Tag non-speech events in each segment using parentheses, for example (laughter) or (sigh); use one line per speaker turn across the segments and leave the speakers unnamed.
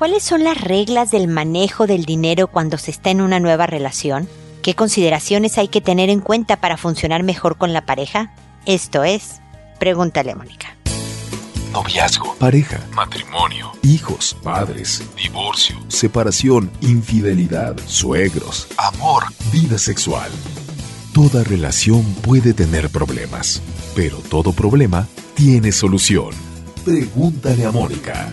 ¿Cuáles son las reglas del manejo del dinero cuando se está en una nueva relación? ¿Qué consideraciones hay que tener en cuenta para funcionar mejor con la pareja? Esto es, pregúntale a Mónica.
Noviazgo, pareja, matrimonio, hijos, padres, divorcio, separación, infidelidad, suegros, amor, vida sexual. Toda relación puede tener problemas, pero todo problema tiene solución. Pregúntale a Mónica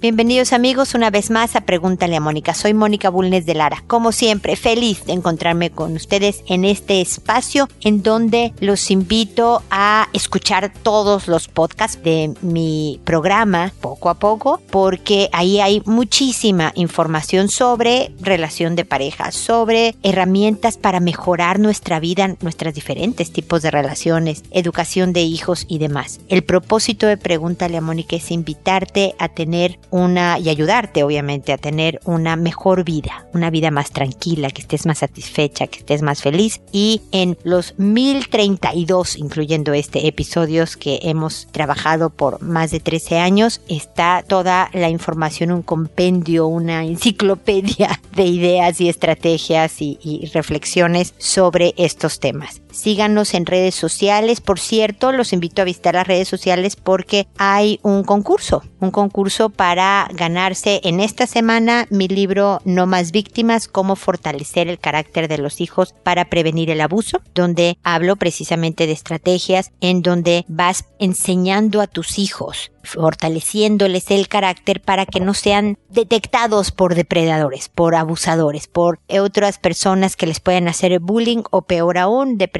Bienvenidos amigos una vez más a Pregúntale a Mónica. Soy Mónica Bulnes de Lara. Como siempre, feliz de encontrarme con ustedes en este espacio en donde los invito a escuchar todos los podcasts de mi programa poco a poco porque ahí hay muchísima información sobre relación de pareja, sobre herramientas para mejorar nuestra vida, nuestros diferentes tipos de relaciones, educación de hijos y demás. El propósito de Pregúntale a Mónica es invitarte a tener una y ayudarte obviamente a tener una mejor vida, una vida más tranquila, que estés más satisfecha, que estés más feliz y en los 1032 incluyendo este episodios que hemos trabajado por más de 13 años está toda la información, un compendio, una enciclopedia (laughs) de ideas y estrategias y, y reflexiones sobre estos temas. Síganos en redes sociales. Por cierto, los invito a visitar las redes sociales porque hay un concurso, un concurso para ganarse en esta semana mi libro No más víctimas, cómo fortalecer el carácter de los hijos para prevenir el abuso, donde hablo precisamente de estrategias en donde vas enseñando a tus hijos fortaleciéndoles el carácter para que no sean detectados por depredadores, por abusadores, por otras personas que les puedan hacer bullying o peor aún, depredadores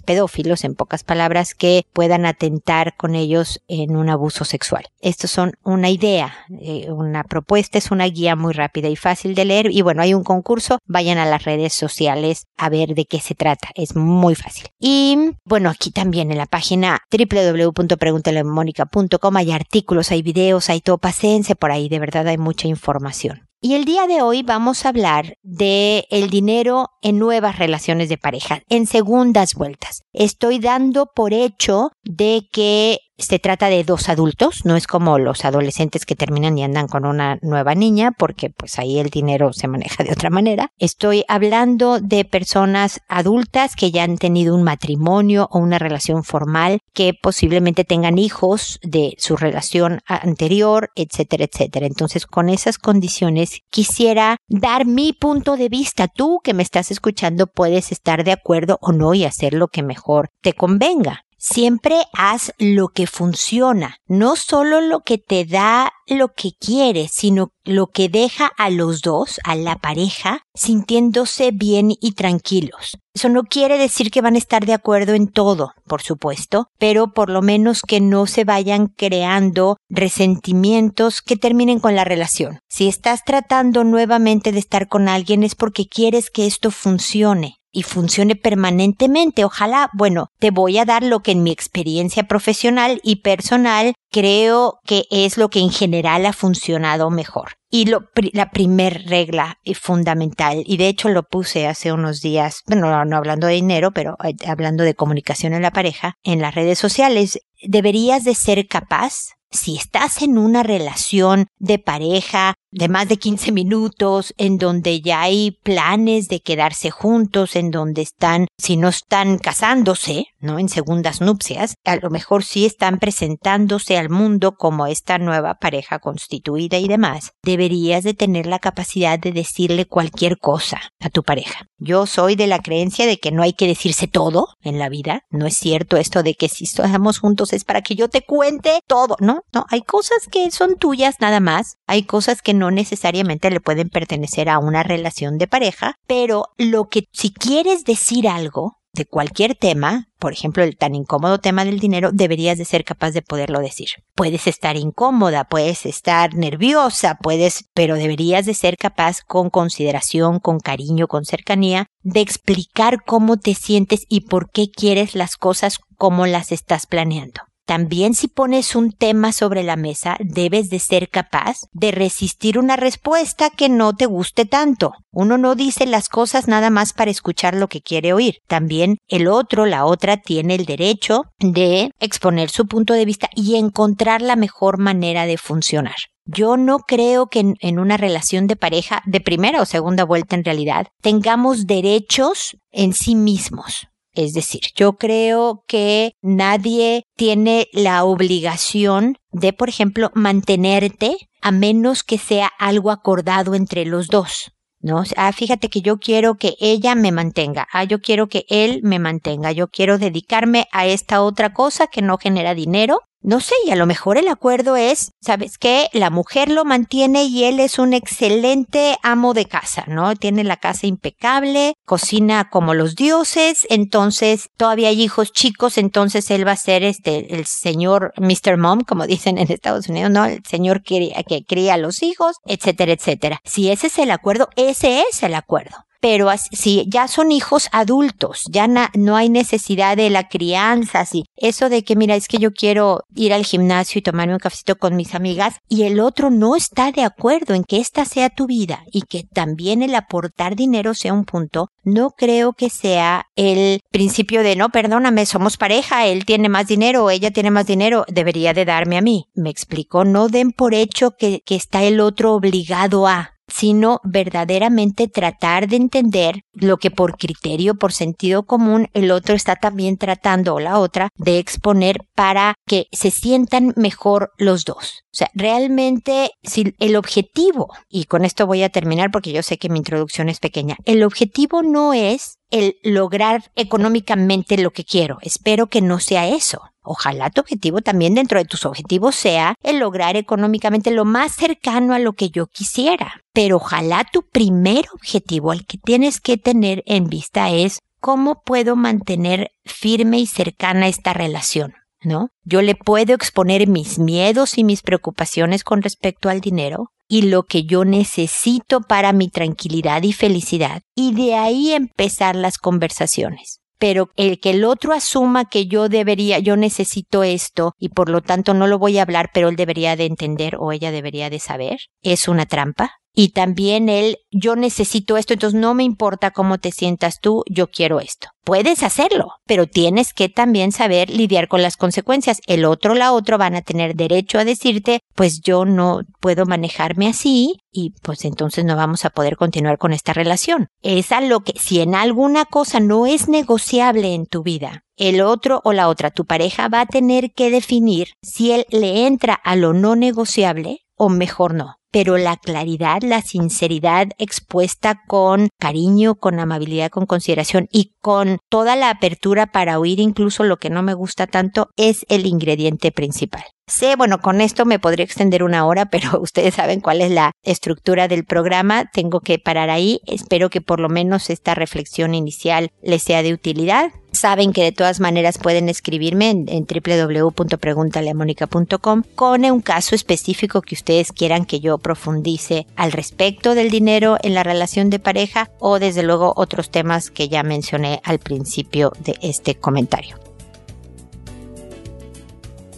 pedófilos, en pocas palabras, que puedan atentar con ellos en un abuso sexual. Estos son una idea, eh, una propuesta, es una guía muy rápida y fácil de leer y bueno, hay un concurso, vayan a las redes sociales a ver de qué se trata, es muy fácil. Y bueno, aquí también en la página www.preguntalemónica.com hay artículos, hay videos, hay todo, pasense por ahí, de verdad hay mucha información. Y el día de hoy vamos a hablar de el dinero en nuevas relaciones de pareja, en segundas vueltas. Estoy dando por hecho de que se trata de dos adultos, no es como los adolescentes que terminan y andan con una nueva niña, porque pues ahí el dinero se maneja de otra manera. Estoy hablando de personas adultas que ya han tenido un matrimonio o una relación formal, que posiblemente tengan hijos de su relación anterior, etcétera, etcétera. Entonces, con esas condiciones, quisiera dar mi punto de vista. Tú que me estás escuchando puedes estar de acuerdo o no y hacer lo que mejor te convenga. Siempre haz lo que funciona, no solo lo que te da lo que quieres, sino lo que deja a los dos, a la pareja, sintiéndose bien y tranquilos. Eso no quiere decir que van a estar de acuerdo en todo, por supuesto, pero por lo menos que no se vayan creando resentimientos que terminen con la relación. Si estás tratando nuevamente de estar con alguien es porque quieres que esto funcione y funcione permanentemente. Ojalá, bueno, te voy a dar lo que en mi experiencia profesional y personal creo que es lo que en general ha funcionado mejor. Y lo, la primer regla fundamental, y de hecho lo puse hace unos días, bueno, no hablando de dinero, pero eh, hablando de comunicación en la pareja, en las redes sociales, deberías de ser capaz si estás en una relación de pareja de más de 15 minutos, en donde ya hay planes de quedarse juntos, en donde están, si no están casándose, En segundas nupcias, a lo mejor sí están presentándose al mundo como esta nueva pareja constituida y demás, deberías de tener la capacidad de decirle cualquier cosa a tu pareja. Yo soy de la creencia de que no hay que decirse todo en la vida. No es cierto esto de que si estamos juntos es para que yo te cuente todo. No, no, hay cosas que son tuyas nada más. Hay cosas que no necesariamente le pueden pertenecer a una relación de pareja, pero lo que si quieres decir algo de cualquier tema, por ejemplo, el tan incómodo tema del dinero, deberías de ser capaz de poderlo decir. Puedes estar incómoda, puedes estar nerviosa, puedes, pero deberías de ser capaz con consideración, con cariño, con cercanía, de explicar cómo te sientes y por qué quieres las cosas como las estás planeando. También si pones un tema sobre la mesa, debes de ser capaz de resistir una respuesta que no te guste tanto. Uno no dice las cosas nada más para escuchar lo que quiere oír. También el otro, la otra, tiene el derecho de exponer su punto de vista y encontrar la mejor manera de funcionar. Yo no creo que en, una relación de pareja, de primera o segunda vuelta en realidad, tengamos derechos en sí mismos. Es decir, yo creo que nadie tiene la obligación de, por ejemplo, mantenerte a menos que sea algo acordado entre los dos. ¿no? Ah, fíjate que yo quiero que ella me mantenga. Ah, yo quiero que él me mantenga. Yo quiero dedicarme a esta otra cosa que no genera dinero no sé, y a lo mejor el acuerdo es, ¿sabes qué? La mujer lo mantiene y él es un excelente amo de casa, ¿no? Tiene la casa impecable, cocina como los dioses, entonces todavía hay hijos chicos, entonces él va a ser este, el señor Mr. Mom, como (laughs) dicen en Estados Unidos, ¿no? El señor que, que cría a los hijos, etcétera, etcétera. Si ese es el acuerdo, ese es el acuerdo pero si ya son hijos adultos, ya no hay necesidad de la crianza, así. Eso de que, mira, es que yo quiero ir al gimnasio y tomarme un cafecito con mis amigas y el otro no está de acuerdo en que esta sea tu vida y que también el aportar dinero sea un punto, no creo que sea el principio de, no, perdóname, somos pareja, él tiene más dinero ella tiene más dinero, debería de darme a mí. Me explico, no den por hecho que, que está el otro obligado a sino verdaderamente tratar de entender lo que por criterio, por sentido común, el otro está también tratando o la otra de exponer para que se sientan mejor los dos. O sea, realmente si el objetivo, y con esto voy a terminar porque yo sé que mi introducción es pequeña, el objetivo no es el lograr económicamente lo que quiero. Espero que no sea eso. Ojalá tu objetivo también dentro de tus objetivos sea el lograr económicamente lo más cercano a lo que yo quisiera. Pero ojalá tu primer objetivo, el que tienes que tener en vista es cómo puedo mantener firme y cercana esta relación. ¿No? Yo le puedo exponer mis miedos y mis preocupaciones con respecto al dinero, y lo que yo necesito para mi tranquilidad y felicidad, y de ahí empezar las conversaciones pero el que el otro asuma que yo debería, yo necesito esto y por lo tanto no lo voy a hablar, pero él debería de entender o ella debería de saber, es una trampa. Y también él, yo necesito esto, entonces no me importa cómo te sientas tú, yo quiero esto. Puedes hacerlo, pero tienes que también saber lidiar con las consecuencias. El otro, la otra van a tener derecho a decirte, pues yo no puedo manejarme así y pues entonces no vamos a poder continuar con esta relación. Es a lo que, si en alguna cosa no es negociable en tu vida, el otro o la otra, tu pareja va a tener que definir si él le entra a lo no negociable o mejor no pero la claridad, la sinceridad expuesta con cariño, con amabilidad, con consideración y con toda la apertura para oír incluso lo que no me gusta tanto es el ingrediente principal. Sé, bueno, con esto me podría extender una hora, (laughs) pero ustedes saben cuál es la estructura del programa. Tengo que parar ahí. Espero que por lo menos esta reflexión inicial les sea de utilidad. Saben que de todas maneras pueden escribirme en, en www.preguntaleamónica.com con un caso específico que ustedes quieran que yo profundice al respecto del dinero en la relación de pareja o desde luego otros temas que ya mencioné al principio de este comentario.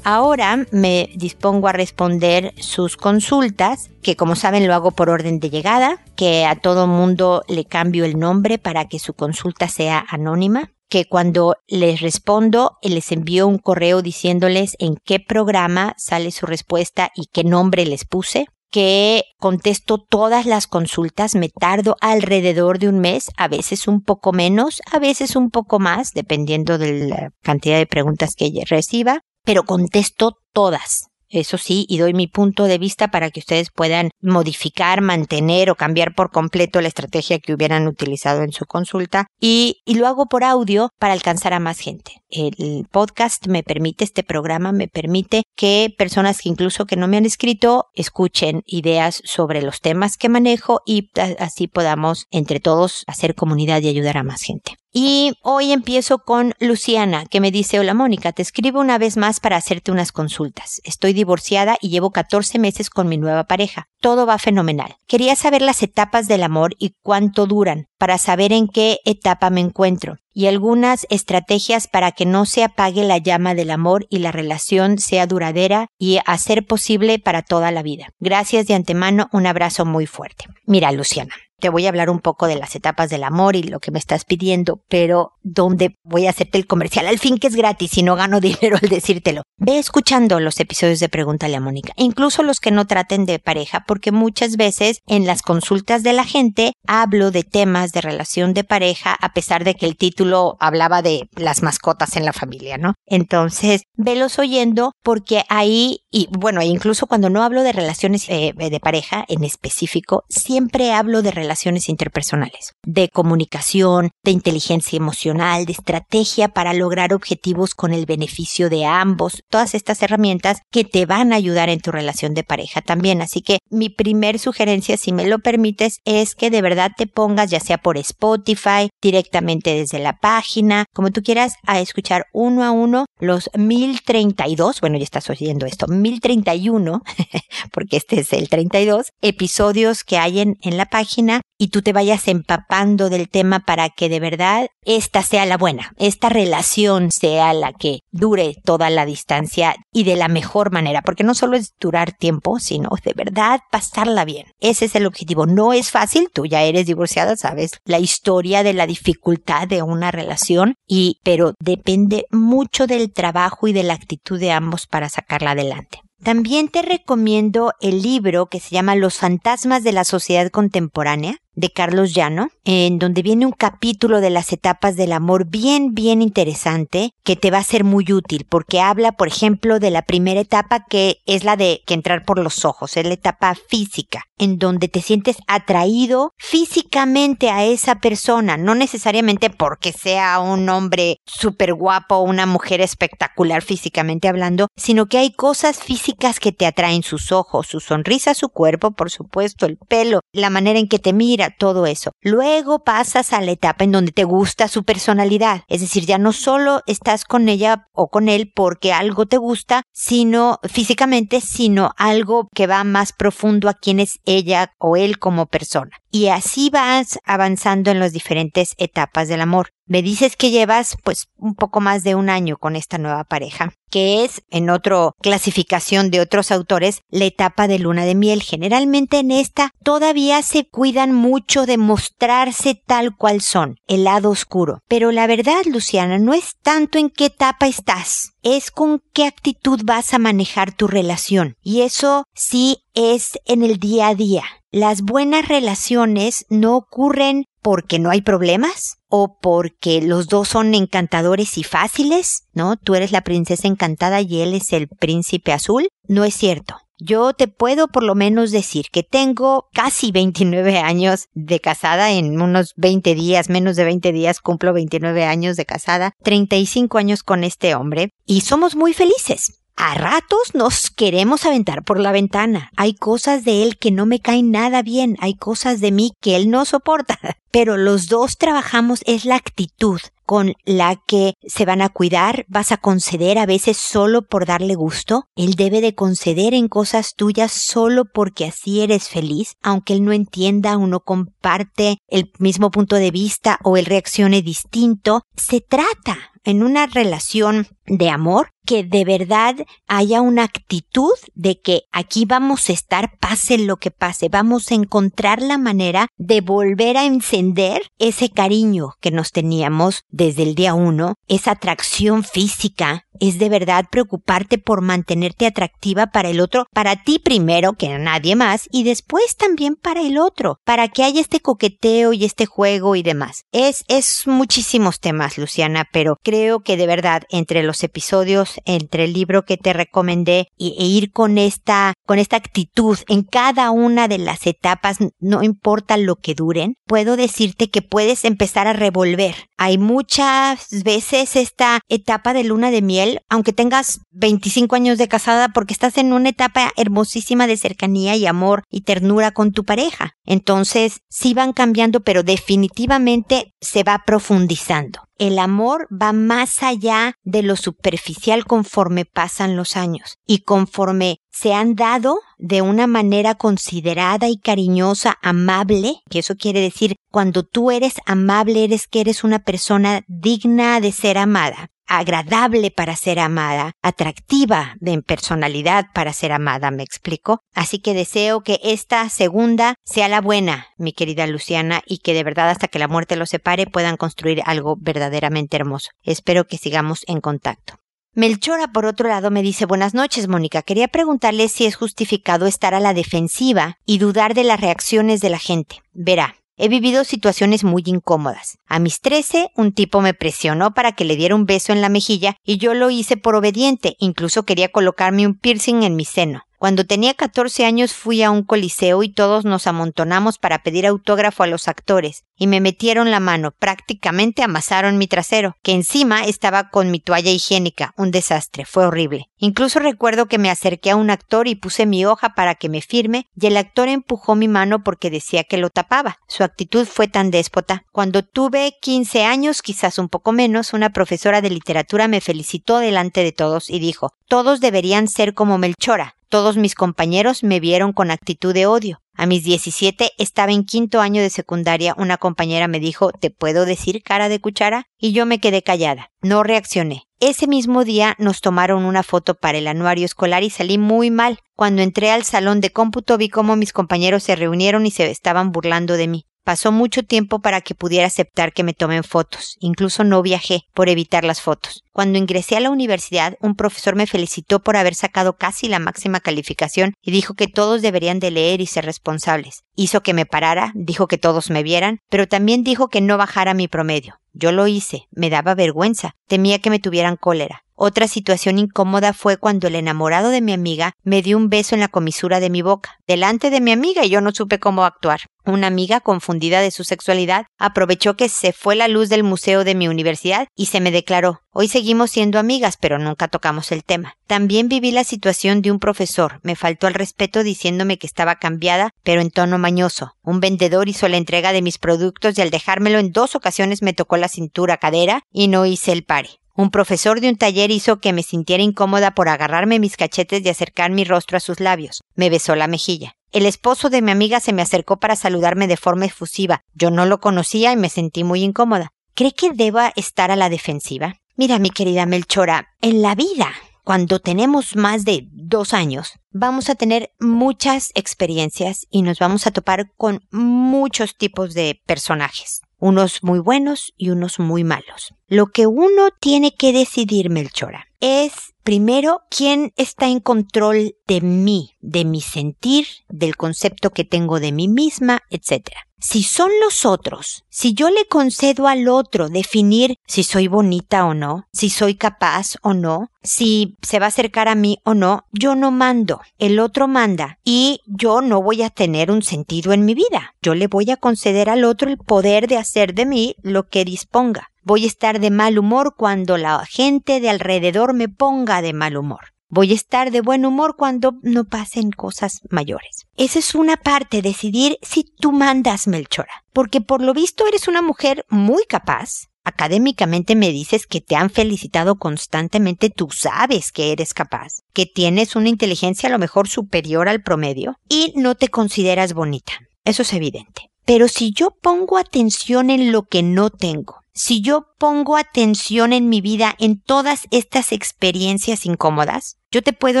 Ahora me dispongo a responder sus consultas, que como saben lo hago por orden de llegada, que a todo mundo le cambio el nombre para que su consulta sea anónima, que cuando les respondo les envío un correo diciéndoles en qué programa sale su respuesta y qué nombre les puse, que contesto todas las consultas, me tardo alrededor de un mes, a veces un poco menos, a veces un poco más, dependiendo de la cantidad de preguntas que reciba, pero contesto todas. Eso sí, y doy mi punto de vista para que ustedes puedan modificar, mantener o cambiar por completo la estrategia que hubieran utilizado en su consulta. Y, lo hago por audio para alcanzar a más gente. El podcast me permite, este programa me permite que personas que incluso que no me han escrito escuchen ideas sobre los temas que manejo y así podamos entre todos hacer comunidad y ayudar a más gente. Y hoy empiezo con Luciana, que me dice, hola Mónica, te escribo una vez más para hacerte unas consultas. Estoy divorciada y llevo 14 meses con mi nueva pareja. Todo va fenomenal. Quería saber las etapas del amor y cuánto duran, para saber en qué etapa me encuentro y algunas estrategias para que no se apague la llama del amor y la relación sea duradera y hacer posible para toda la vida. Gracias de antemano, un abrazo muy fuerte. Mira, Luciana, te voy a hablar un poco de las etapas del amor y lo que me estás pidiendo, pero donde voy a hacerte el comercial al fin que es gratis y no gano (laughs) dinero al decírtelo. Ve escuchando los episodios de Pregúntale a Mónica, incluso los que no traten de pareja, porque muchas veces en las consultas de la gente hablo de temas de relación de pareja a pesar de que el título hablaba de las mascotas en la familia, ¿no? Entonces, velos oyendo porque ahí, y bueno, incluso cuando no hablo de relaciones eh, de pareja en específico, siempre hablo de relaciones relaciones interpersonales, de comunicación, de inteligencia emocional, de estrategia para lograr objetivos con el beneficio de ambos, todas estas herramientas que te van a ayudar en tu relación de pareja también. Así que mi primer sugerencia, si me lo permites, es que de verdad te pongas ya sea por Spotify, directamente desde la página, como tú quieras, a escuchar uno a uno los 1032, bueno, ya estás oyendo esto, 1031, (laughs) porque este es el 32, episodios que hay en, en la página y tú te vayas empapando del tema para que de verdad esta sea la buena, esta relación sea la que dure toda la distancia y de la mejor manera, porque no solo es durar tiempo, sino de verdad pasarla bien. Ese es el objetivo. No es fácil, tú ya eres divorciada, sabes la historia de la dificultad de una relación y pero depende mucho del trabajo y de la actitud de ambos para sacarla adelante. También te recomiendo el libro que se llama Los fantasmas de la sociedad contemporánea de Carlos Llano, en donde viene un capítulo de las etapas del amor bien, bien interesante que te va a ser muy útil porque habla, por ejemplo, de la primera etapa que es la de que entrar por los ojos, es la etapa física, en donde te sientes atraído físicamente a esa persona, no necesariamente porque sea un hombre súper guapo o una mujer espectacular físicamente hablando, sino que hay cosas físicas que te atraen sus ojos, su sonrisa, su cuerpo, por supuesto, el pelo, la manera en que te mira, todo eso. Luego pasas a la etapa en donde te gusta su personalidad, es decir, ya no solo estás con ella o con él porque algo te gusta, sino físicamente, sino algo que va más profundo a quién es ella o él como persona. Y así vas avanzando en las diferentes etapas del amor. Me dices que llevas pues un poco más de un año con esta nueva pareja, que es en otra clasificación de otros autores la etapa de luna de miel. Generalmente en esta todavía se cuidan mucho de mostrarse tal cual son, el lado oscuro. Pero la verdad, Luciana, no es tanto en qué etapa estás, es con qué actitud vas a manejar tu relación. Y eso sí es en el día a día. Las buenas relaciones no ocurren porque no hay problemas o porque los dos son encantadores y fáciles, ¿no? Tú eres la princesa encantada y él es el príncipe azul. No es cierto. Yo te puedo por lo menos decir que tengo casi 29 años de casada, en unos 20 días, menos de 20 días cumplo 29 años de casada, 35 años con este hombre y somos muy felices. A ratos nos queremos aventar por la ventana. Hay cosas de él que no me caen nada bien, hay cosas de mí que él no soporta. (laughs) Pero los dos trabajamos es la actitud con la que se van a cuidar, vas a conceder a veces solo por darle gusto, él debe de conceder en cosas tuyas solo porque así eres feliz, aunque él no entienda o no comparte el mismo punto de vista o él reaccione distinto, se trata en una relación de amor que de verdad haya una actitud de que aquí vamos a estar pase lo que pase, vamos a encontrar la manera de volver a encender ese cariño que nos teníamos desde el día uno, esa atracción física, es de verdad preocuparte por mantenerte atractiva para el otro, para ti primero que a nadie más y después también para el otro, para que haya este coqueteo y este juego y demás. Es, es muchísimos temas, Luciana, pero creo que de verdad entre los episodios, entre el libro que te recomendé e ir con esta, con esta actitud en cada una de las etapas, no importa lo que duren, puedo decirte que puedes empezar a revolver. Hay muchas veces esta etapa de luna de miel aunque tengas 25 años de casada, porque estás en una etapa hermosísima de cercanía y amor y ternura con tu pareja. Entonces, sí van cambiando, pero definitivamente se va profundizando. El amor va más allá de lo superficial conforme pasan los años y conforme se han dado de una manera considerada y cariñosa, amable, que eso quiere decir cuando tú eres amable eres que eres una persona digna de ser amada agradable para ser amada, atractiva de personalidad para ser amada, me explico. Así que deseo que esta segunda sea la buena, mi querida Luciana, y que de verdad hasta que la muerte los separe puedan construir algo verdaderamente hermoso. Espero que sigamos en contacto. Melchora, por otro lado, me dice Buenas noches, Mónica. Quería preguntarle si es justificado estar a la defensiva y dudar de las reacciones de la gente. Verá, He vivido situaciones muy incómodas. A mis 13, un tipo me presionó para que le diera un beso en la mejilla y yo lo hice por obediente, incluso quería colocarme un piercing en mi seno. Cuando tenía 14 años fui a un coliseo y todos nos amontonamos para pedir autógrafo a los actores y me metieron la mano, prácticamente amasaron mi trasero, que encima estaba con mi toalla higiénica, un desastre, fue horrible. Incluso recuerdo que me acerqué a un actor y puse mi hoja para que me firme y el actor empujó mi mano porque decía que lo tapaba. Su actitud fue tan déspota. Cuando tuve 15 años, quizás un poco menos, una profesora de literatura me felicitó delante de todos y dijo, todos deberían ser como Melchora. Todos mis compañeros me vieron con actitud de odio. A mis 17 estaba en quinto año de secundaria, una compañera me dijo, ¿te puedo decir cara de cuchara? Y yo me quedé callada. No reaccioné. Ese mismo día nos tomaron una foto para el anuario escolar y salí muy mal. Cuando entré al salón de cómputo vi cómo mis compañeros se reunieron y se estaban burlando de mí. Pasó mucho tiempo para que pudiera aceptar que me tomen fotos. Incluso no viajé por evitar las fotos. Cuando ingresé a la universidad, un profesor me felicitó por haber sacado casi la máxima calificación y dijo que todos deberían de leer y ser responsables. Hizo que me parara, dijo que todos me vieran, pero también dijo que no bajara mi promedio. Yo lo hice, me daba vergüenza, temía que me tuvieran cólera. Otra situación incómoda fue cuando el enamorado de mi amiga me dio un beso en la comisura de mi boca, delante de mi amiga y yo no supe cómo actuar. Una amiga, confundida de su sexualidad, aprovechó que se fue la luz del museo de mi universidad y se me declaró Hoy seguimos siendo amigas, pero nunca tocamos el tema. También viví la situación de un profesor. Me faltó al respeto diciéndome que estaba cambiada, pero en tono mañoso. Un vendedor hizo la entrega de mis productos y al dejármelo en dos ocasiones me tocó la cintura cadera y no hice el pari. Un profesor de un taller hizo que me sintiera incómoda por agarrarme mis cachetes y acercar mi rostro a sus labios. Me besó la mejilla. El esposo de mi amiga se me acercó para saludarme de forma efusiva. Yo no lo conocía y me sentí muy incómoda. ¿Cree que deba estar a la defensiva? Mira, mi querida Melchora, en la vida, cuando tenemos más de dos años, vamos a tener muchas experiencias y nos vamos a topar con muchos tipos de personajes unos muy buenos y unos muy malos. Lo que uno tiene que decidir, Melchora, es primero quién está en control de mí, de mi sentir, del concepto que tengo de mí misma, etc. Si son los otros, si yo le concedo al otro definir si soy bonita o no, si soy capaz o no, si se va a acercar a mí o no, yo no mando, el otro manda y yo no voy a tener un sentido en mi vida. Yo le voy a conceder al otro el poder de hacer de mí lo que disponga. Voy a estar de mal humor cuando la gente de alrededor me ponga de mal humor. Voy a estar de buen humor cuando no pasen cosas mayores. Esa es una parte, decidir si tú mandas, Melchora. Porque por lo visto eres una mujer muy capaz. Académicamente me dices que te han felicitado constantemente, tú sabes que eres capaz, que tienes una inteligencia a lo mejor superior al promedio y no te consideras bonita. Eso es evidente. Pero si yo pongo atención en lo que no tengo, si yo pongo atención en mi vida en todas estas experiencias incómodas, yo te puedo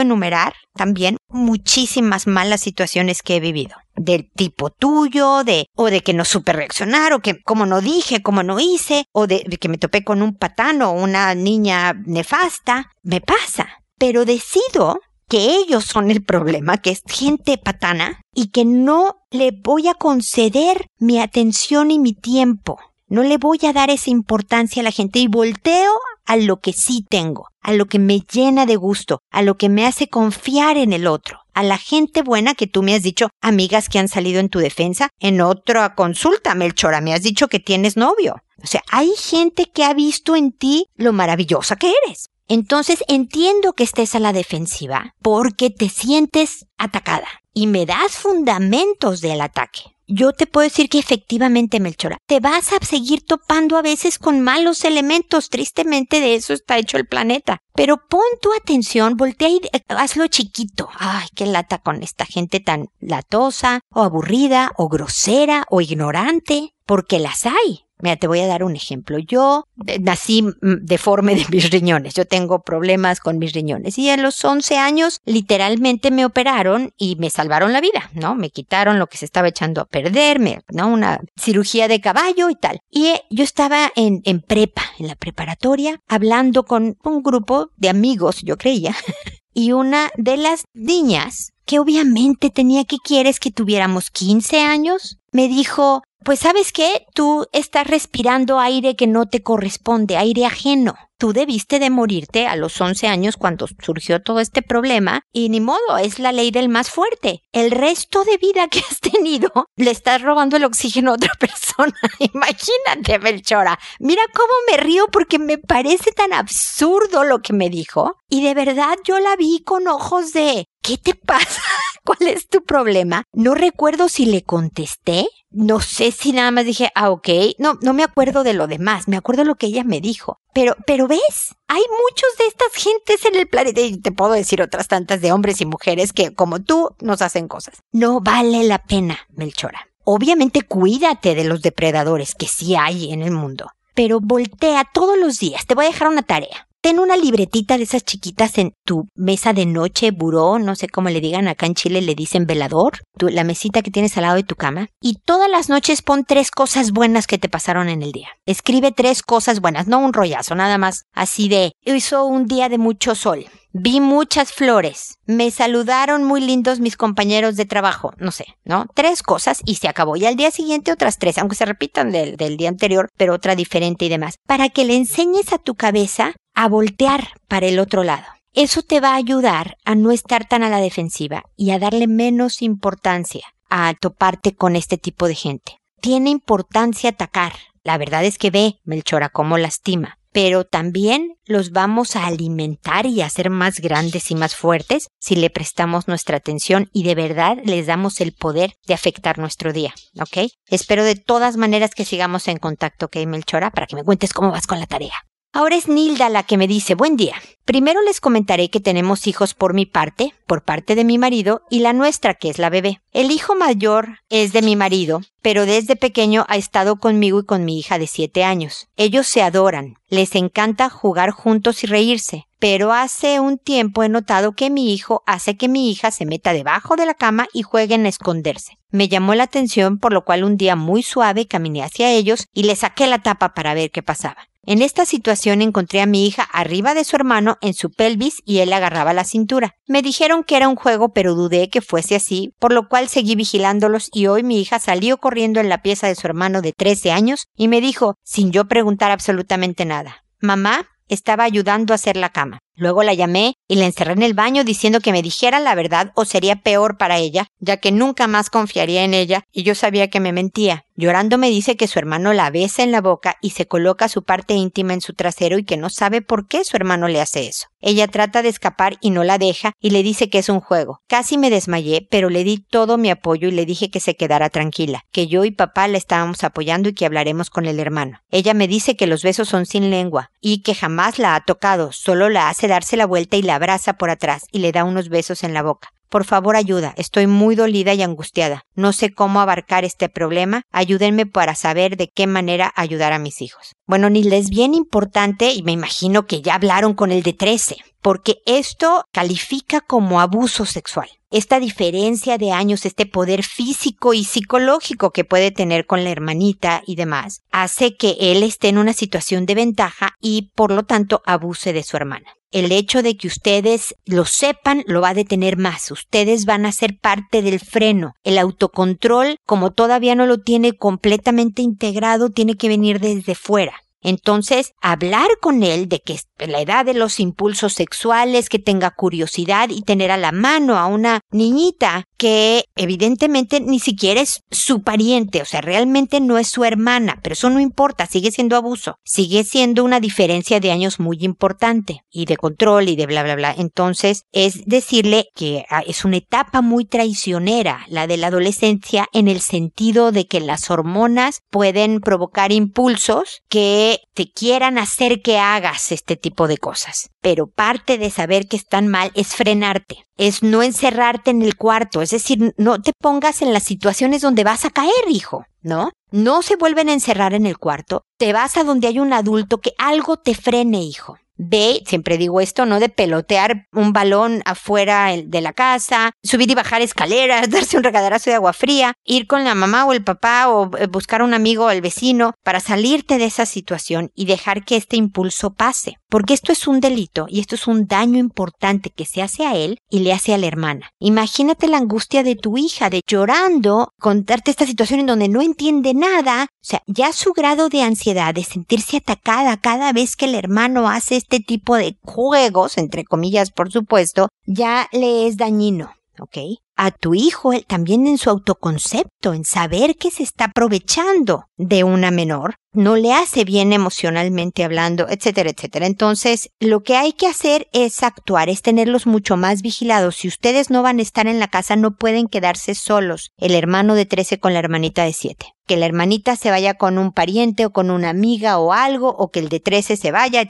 enumerar también muchísimas malas situaciones que he vivido. Del tipo tuyo, de, o de que no supe reaccionar, o que como no dije, como no hice, o de, de que me topé con un patano o una niña nefasta. Me pasa. Pero decido que ellos son el problema, que es gente patana, y que no le voy a conceder mi atención y mi tiempo. No le voy a dar esa importancia a la gente y volteo a lo que sí tengo, a lo que me llena de gusto, a lo que me hace confiar en el otro, a la gente buena que tú me has dicho, amigas que han salido en tu defensa, en otra consulta, Melchora, me has dicho que tienes novio. O sea, hay gente que ha visto en ti lo maravillosa que eres. Entonces entiendo que estés a la defensiva porque te sientes atacada y me das fundamentos del ataque yo te puedo decir que efectivamente, Melchora, te vas a seguir topando a veces con malos elementos. Tristemente de eso está hecho el planeta. Pero pon tu atención, voltea y eh, hazlo chiquito. Ay, qué lata con esta gente tan latosa, o aburrida, o grosera, o ignorante, porque las hay. Mira, te voy a dar un ejemplo. Yo eh, nací mm, deforme de mis riñones. Yo tengo problemas con mis riñones. Y a los 11 años, literalmente me operaron y me salvaron la vida, ¿no? Me quitaron lo que se estaba echando a perderme, ¿no? Una cirugía de caballo y tal. Y eh, yo estaba en, en prepa, en la preparatoria, hablando con un grupo de amigos, yo creía. (laughs) y una de las niñas, que obviamente tenía que quieres que tuviéramos 15 años, me dijo, pues sabes qué, tú estás respirando aire que no te corresponde, aire ajeno. Tú debiste de morirte a los 11 años cuando surgió todo este problema y ni modo, es la ley del más fuerte. El resto de vida que has tenido le estás robando el oxígeno a otra (laughs) persona. Imagínate, Belchora. Mira cómo me río porque me parece tan absurdo lo que me dijo. Y de verdad yo la vi con ojos de ¿qué te (laughs) pasa? ¿Cuál es tu problema? No recuerdo si le contesté no sé si nada más dije, ah, ok. No, no me acuerdo de lo demás. Me acuerdo lo que ella me dijo. Pero, pero ves, hay muchos de estas gentes en el planeta y te puedo decir otras tantas de hombres y mujeres que, como tú, nos hacen cosas. No vale la pena, Melchora. Obviamente cuídate de los depredadores que sí hay en el mundo. Pero voltea todos los días. Te voy a dejar una tarea ten una libretita de esas chiquitas en tu mesa de noche, buró, no sé cómo le digan, acá en Chile le dicen velador, la mesita que tienes al lado de tu cama, y todas las noches pon tres cosas buenas que te pasaron en el día. Escribe tres cosas buenas, no un rollazo, nada más así de, hizo un día de mucho sol. Vi muchas flores. Me saludaron muy lindos mis compañeros de trabajo. No sé, ¿no? Tres cosas y se acabó. Y al día siguiente otras tres, aunque se repitan del, del día anterior, pero otra diferente y demás. Para que le enseñes a tu cabeza a voltear para el otro lado. Eso te va a ayudar a no estar tan a la defensiva y a darle menos importancia a toparte con este tipo de gente. Tiene importancia atacar. La verdad es que ve, Melchora, cómo lastima. Pero también los vamos a alimentar y hacer más grandes y más fuertes si le prestamos nuestra atención y de verdad les damos el poder de afectar nuestro día, ¿ok? Espero de todas maneras que sigamos en contacto, ¿ok, Melchora? Para que me cuentes cómo vas con la tarea. Ahora es Nilda la que me dice, buen día. Primero les comentaré que tenemos hijos por mi parte, por parte de mi marido, y la nuestra, que es la bebé. El hijo mayor es de mi marido, pero desde pequeño ha estado conmigo y con mi hija de siete años. Ellos se adoran, les encanta jugar juntos y reírse, pero hace un tiempo he notado que mi hijo hace que mi hija se meta debajo de la cama y juegue en esconderse. Me llamó la atención, por lo cual un día muy suave caminé hacia ellos y le saqué la tapa para ver qué pasaba. En esta situación encontré a mi hija arriba de su hermano en su pelvis y él agarraba la cintura. Me dijeron que era un juego, pero dudé que fuese así, por lo cual seguí vigilándolos y hoy mi hija salió corriendo en la pieza de su hermano de 13 años y me dijo, sin yo preguntar absolutamente nada, Mamá, estaba ayudando a hacer la cama. Luego la llamé y la encerré en el baño diciendo que me dijera la verdad o sería peor para ella, ya que nunca más confiaría en ella y yo sabía que me mentía. Llorando me dice que su hermano la besa en la boca y se coloca su parte íntima en su trasero y que no sabe por qué su hermano le hace eso. Ella trata de escapar y no la deja y le dice que es un juego. Casi me desmayé, pero le di todo mi apoyo y le dije que se quedara tranquila, que yo y papá la estábamos apoyando y que hablaremos con el hermano. Ella me dice que los besos son sin lengua y que jamás la ha tocado, solo la hace darse la vuelta y la abraza por atrás y le da unos besos en la boca. Por favor, ayuda. Estoy muy dolida y angustiada. No sé cómo abarcar este problema. Ayúdenme para saber de qué manera ayudar a mis hijos. Bueno, Nilda, es bien importante y me imagino que ya hablaron con el de 13, porque esto califica como abuso sexual. Esta diferencia de años, este poder físico y psicológico que puede tener con la hermanita y demás, hace que él esté en una situación de ventaja y por lo tanto abuse de su hermana el hecho de que ustedes lo sepan lo va a detener más. Ustedes van a ser parte del freno. El autocontrol, como todavía no lo tiene completamente integrado, tiene que venir desde fuera. Entonces, hablar con él de que es la edad de los impulsos sexuales, que tenga curiosidad y tener a la mano a una niñita que evidentemente ni siquiera es su pariente, o sea, realmente no es su hermana, pero eso no importa, sigue siendo abuso, sigue siendo una diferencia de años muy importante y de control y de bla, bla, bla. Entonces, es decirle que ah, es una etapa muy traicionera, la de la adolescencia, en el sentido de que las hormonas pueden provocar impulsos que te quieran hacer que hagas este tipo de cosas. Pero parte de saber que están mal es frenarte, es no encerrarte en el cuarto, es decir, no te pongas en las situaciones donde vas a caer, hijo, ¿no? No se vuelven a encerrar en el cuarto, te vas a donde hay un adulto que algo te frene, hijo. Ve, siempre digo esto, ¿no? De pelotear un balón afuera de la casa, subir y bajar escaleras, (laughs) darse un regaderazo de agua fría, ir con la mamá o el papá o eh, buscar un amigo o el vecino para salirte de esa situación y dejar que este impulso pase. Porque esto es un delito y esto es un daño importante que se hace a él y le hace a la hermana. Imagínate la angustia de tu hija de llorando, contarte esta situación en donde no entiende nada. O sea, ya su grado de ansiedad, de sentirse atacada cada vez que el hermano hace este tipo de juegos, entre comillas por supuesto, ya le es dañino. ¿ok? A tu hijo también en su autoconcepto, en saber que se está aprovechando de una menor, no le hace bien emocionalmente hablando, etcétera, etcétera. Entonces, lo que hay que hacer es actuar, es tenerlos mucho más vigilados. Si ustedes no van a estar en la casa, no pueden quedarse solos, el hermano de 13 con la hermanita de 7. Que la hermanita se vaya con un pariente o con una amiga o algo, o que el de 13 se vaya,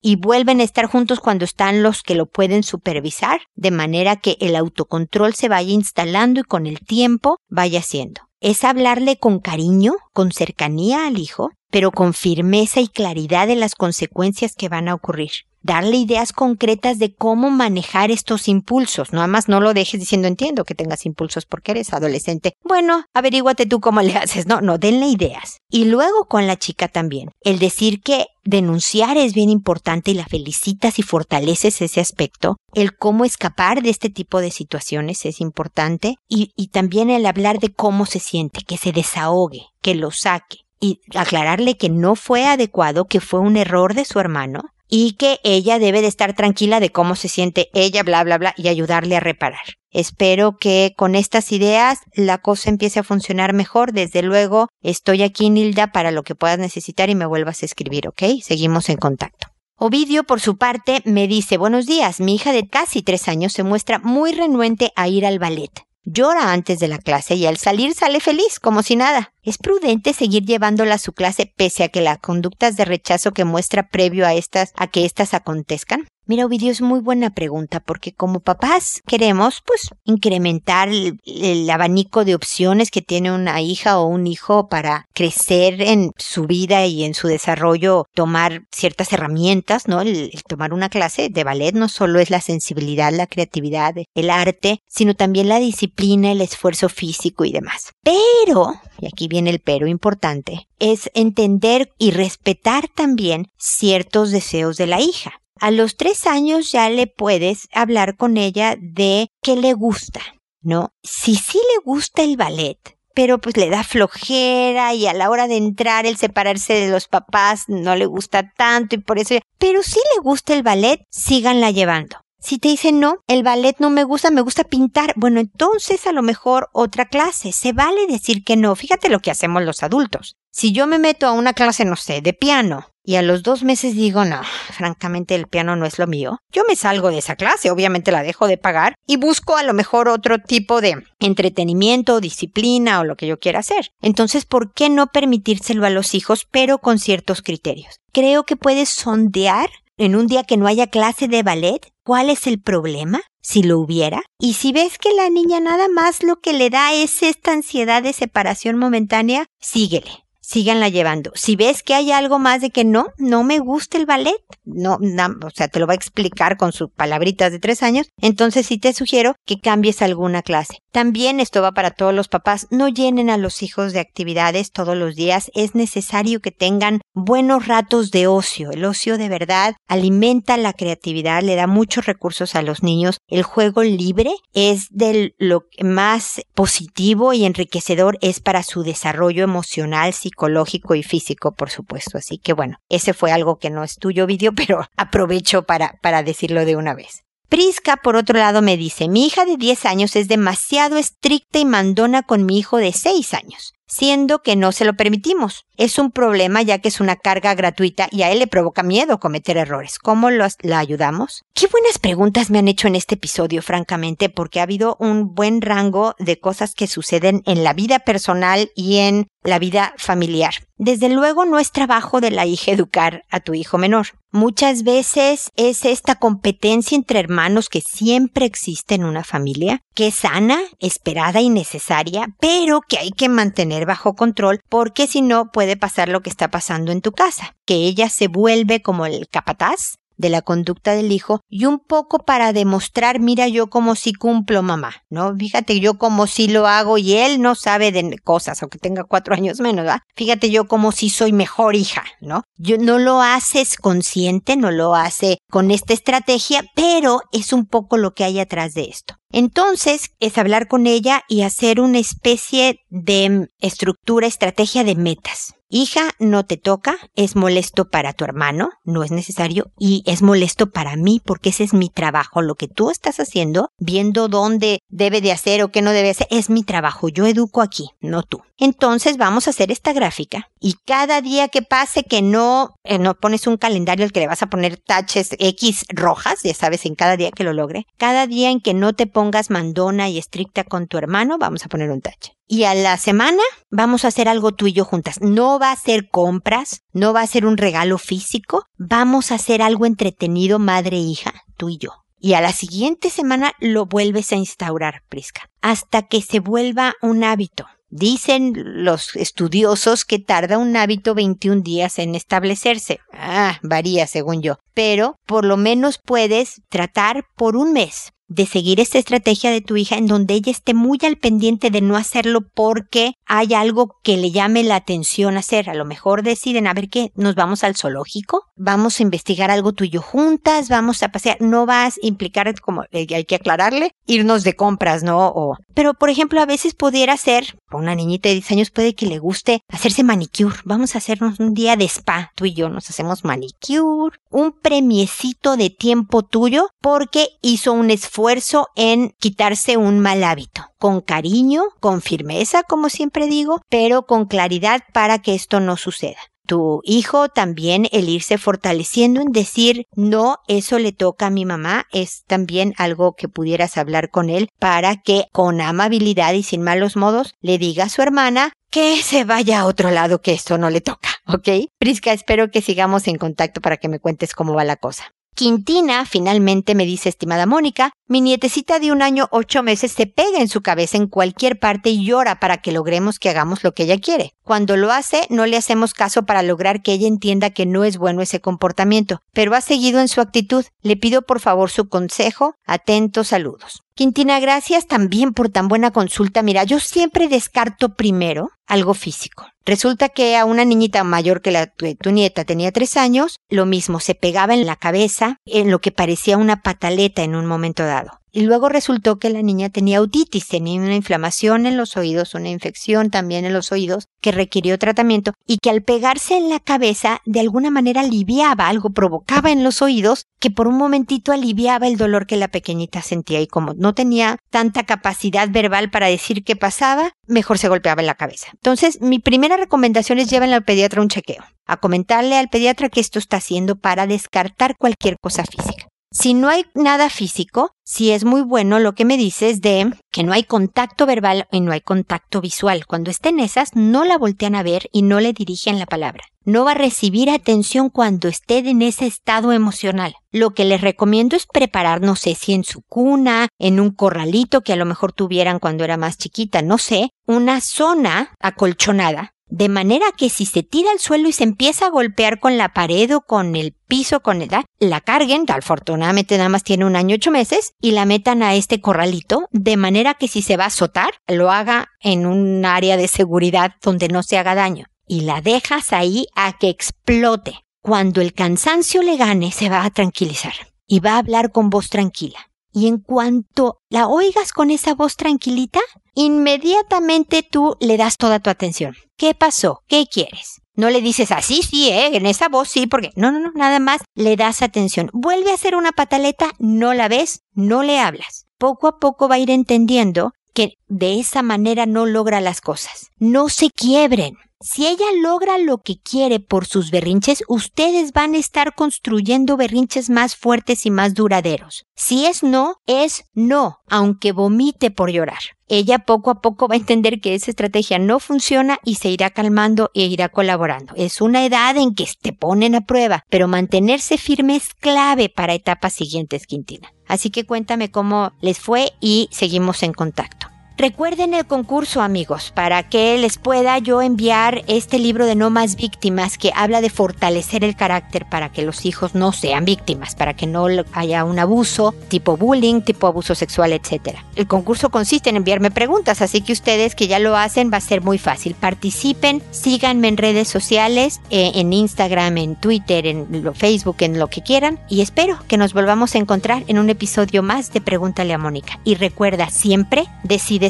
y vuelven a estar juntos cuando están los que lo pueden supervisar, de manera que el autocontrol se vaya instalando y con el tiempo vaya siendo es hablarle con cariño, con cercanía al hijo, pero con firmeza y claridad de las consecuencias que van a ocurrir. Darle ideas concretas de cómo manejar estos impulsos. Nada más no lo dejes diciendo entiendo que tengas impulsos porque eres adolescente. Bueno, averíguate tú cómo le (laughs) haces. No, no, denle ideas. Y luego con la chica también. El decir que denunciar es bien importante y la felicitas y fortaleces ese aspecto. El cómo escapar de este tipo de situaciones es importante. Y, y también el hablar de cómo se siente, que se desahogue, que lo saque y aclararle que no fue adecuado, que fue un error de su hermano y que ella debe de estar tranquila de cómo se siente ella, bla, bla, bla, y ayudarle a reparar. Espero que con estas ideas la cosa empiece a funcionar mejor. Desde luego, estoy aquí, Nilda, para lo que puedas necesitar y me vuelvas a escribir, ¿ok? Seguimos en contacto. Ovidio, por su parte, me dice, buenos días, mi hija de casi tres años se muestra muy renuente a ir al ballet. Llora antes de la clase y al salir sale feliz, como si nada. ¿Es prudente seguir llevándola a su clase pese a que las conductas de rechazo que muestra previo a estas, a que éstas acontezcan? Mira, Ovidio, es muy buena pregunta porque como papás queremos, pues, incrementar el, abanico de opciones que tiene una hija o un hijo para crecer en su vida y en su desarrollo, tomar ciertas herramientas, ¿no? El, tomar una clase de ballet no solo es la sensibilidad, la creatividad, el arte, sino también la disciplina, el esfuerzo físico y demás. Pero, y aquí viene el pero importante, es entender y respetar también ciertos deseos de la hija a los tres años ya le puedes hablar con ella de qué le gusta, ¿no? Si sí le gusta el ballet, pero pues le da flojera y a la hora de entrar el separarse de los papás no le gusta tanto y por eso, pero si le gusta el ballet, síganla llevando. Si te dicen no, el ballet no me gusta, me gusta pintar, bueno, entonces a lo mejor otra clase. Se vale decir que no. Fíjate lo que hacemos los adultos. Si yo me meto a una clase, no sé, de piano, y a los dos meses digo, no, francamente el piano no es lo mío, yo me salgo de esa clase, obviamente la dejo de pagar y busco a lo mejor otro tipo de entretenimiento, disciplina o lo que yo quiera hacer. Entonces, ¿por qué no permitírselo a los hijos, pero con ciertos criterios? Creo que puedes sondear en un día que no haya clase de ballet, ¿cuál es el problema? Si lo hubiera. Y si ves que la niña nada más lo que le da es esta ansiedad de separación momentánea, síguele síganla llevando. Si ves que hay algo más de que no, no me gusta el ballet, no, o sea, te lo va a explicar con sus palabritas de tres años, entonces sí te sugiero que cambies alguna clase. También esto va para todos los papás. No llenen a los hijos de actividades todos los días. Es necesario que tengan buenos ratos de ocio. El ocio de verdad alimenta la creatividad, le da muchos recursos a los niños. El juego libre es de lo más positivo y enriquecedor es para su desarrollo emocional, psicológico y físico, por supuesto. Así que bueno, ese fue algo que no es tuyo, vídeo, (laughs) pero aprovecho para, para decirlo de una vez. Prisca, por otro lado, me dice, mi hija de 10 años es demasiado estricta y mandona con mi hijo de 6 años siendo que no se lo permitimos. Es un problema ya que es una carga gratuita y a él le provoca miedo cometer errores. ¿Cómo los, la ayudamos? Qué buenas preguntas me han hecho en este episodio, francamente, porque ha habido un buen rango de cosas que suceden en la vida personal y en la vida familiar. Desde luego no es trabajo de la hija educar a tu hijo menor. Muchas veces es esta competencia entre hermanos que siempre existe en una familia, que es sana, esperada y necesaria, pero que hay que mantener bajo control porque si no puede pasar lo que está pasando en tu casa, que ella se vuelve como el capataz de la conducta del hijo y un poco para demostrar, mira yo como si cumplo mamá, ¿no? Fíjate yo como si lo hago y él no sabe de cosas, aunque tenga cuatro años menos, ¿va? Fíjate yo como si soy mejor hija, ¿no? Yo no lo haces consciente, no lo hace con esta estrategia, pero es un poco lo que hay atrás de esto. Entonces es hablar con ella y hacer una especie de estructura, estrategia de metas. Hija, no te toca, es molesto para tu hermano, no es necesario, y es molesto para mí porque ese es mi trabajo. Lo que tú estás haciendo, viendo dónde debe de hacer o qué no debe hacer, es mi trabajo. Yo educo aquí, no tú. Entonces vamos a hacer esta gráfica y cada día que pase que no, eh, no pones un calendario al que le vas a poner taches X rojas, ya sabes, en cada día que lo logre, cada día en que no te pongas mandona y estricta con tu hermano, vamos a poner un tache. Y a la semana vamos a hacer algo tú y yo juntas. No va a ser compras, no va a ser un regalo físico, vamos a hacer algo entretenido madre e hija, tú y yo. Y a la siguiente semana lo vuelves a instaurar, Prisca, hasta que se vuelva un hábito. Dicen los estudiosos que tarda un hábito 21 días en establecerse. Ah, varía según yo. Pero por lo menos puedes tratar por un mes de seguir esta estrategia de tu hija en donde ella esté muy al pendiente de no hacerlo porque hay algo que le llame la atención hacer. A lo mejor deciden, a ver qué, nos vamos al zoológico, vamos a investigar algo tuyo juntas, vamos a pasear. No vas a implicar, como hay que aclararle, irnos de compras, ¿no? O, pero por ejemplo, a veces pudiera ser, una niñita de 10 años puede que le guste hacerse manicure. Vamos a hacernos un día de spa, tú y yo nos hacemos manicure, un premiecito de tiempo tuyo porque hizo un esfuerzo esfuerzo en quitarse un mal hábito, con cariño, con firmeza, como siempre digo, pero con claridad para que esto no suceda tu hijo también el irse fortaleciendo en decir, no, eso le toca a mi mamá, es también algo que pudieras hablar con él para que con amabilidad y sin malos modos le diga a su hermana que se vaya a otro lado, que esto no le toca, ¿ok? Prisca, espero que sigamos en contacto para que me cuentes cómo va la cosa. Quintina finalmente me dice, estimada Mónica, mi nietecita de un año ocho meses se pega en su cabeza en cualquier parte y llora para que logremos que hagamos lo que ella quiere. Cuando lo hace, no le hacemos caso para lograr que ella entienda que no es bueno ese comportamiento, pero ha seguido en su actitud. Le pido por favor su consejo. Atentos saludos. Quintina, gracias también por tan buena consulta. Mira, yo siempre descarto primero algo físico. Resulta que a una niñita mayor que la tu, nieta tenía tres años, lo mismo, se pegaba en la cabeza en lo que parecía una pataleta en un momento dado. Y luego resultó que la niña tenía autitis, tenía una inflamación en los oídos, una infección también en los oídos que requirió tratamiento y que al pegarse en la cabeza de alguna manera aliviaba algo, provocaba en los oídos que por un momentito aliviaba el dolor que la pequeñita sentía y como no tenía tanta capacidad verbal para decir qué pasaba, mejor se golpeaba en la cabeza. Entonces, mi primera recomendación es llévenle al pediatra un chequeo, a comentarle al pediatra que esto está haciendo para descartar cualquier cosa física. Si no hay nada físico, sí es muy bueno lo que me dices de que no hay contacto verbal y no hay contacto visual. Cuando estén esas, no la voltean a ver y no le dirigen la palabra. No va a recibir atención cuando esté en ese estado emocional. Lo que les recomiendo es preparar, no sé si en su cuna, en un corralito que a lo mejor tuvieran cuando era más chiquita, no sé, una zona acolchonada De manera que si se tira al suelo y se empieza a golpear con la pared o con el piso, con el, la carguen, afortunadamente nada más tiene un año ocho meses, y la metan a este corralito, de manera que si se va a azotar, lo haga en un área de seguridad donde no se haga daño. Y la dejas ahí a que explote. Cuando el cansancio le gane, se va a tranquilizar y va a hablar con voz tranquila. Y en cuanto la oigas con esa voz tranquilita, inmediatamente tú le das toda tu atención. ¿Qué pasó? ¿Qué quieres? No le dices así, sí, eh, en esa voz sí, porque no, no, no, nada más le das atención. Vuelve a hacer una pataleta, no la ves, no le hablas. Poco a poco va a ir entendiendo que de esa manera no logra las cosas. No se quiebren. Si ella logra lo que quiere por sus berrinches, ustedes van a estar construyendo berrinches más fuertes y más duraderos. Si es no, es no, aunque vomite por llorar. Ella poco a poco va a entender que esa estrategia no funciona y se irá calmando e irá colaborando. Es una edad en que te ponen a prueba, pero mantenerse firme es clave para etapas siguientes, Quintina. Así que cuéntame cómo les fue y seguimos en contacto. Recuerden el concurso, amigos, para que les pueda yo enviar este libro de No más víctimas que habla de fortalecer el carácter para que los hijos no sean víctimas, para que no haya un abuso tipo bullying, tipo abuso sexual, etc. El concurso consiste en enviarme preguntas, así que ustedes que ya lo hacen va a ser muy fácil. Participen, síganme en redes sociales, eh, en Instagram, en Twitter, en Facebook, en lo que quieran y espero que nos volvamos a encontrar en un episodio más de Pregúntale a Mónica. Y recuerda, siempre decide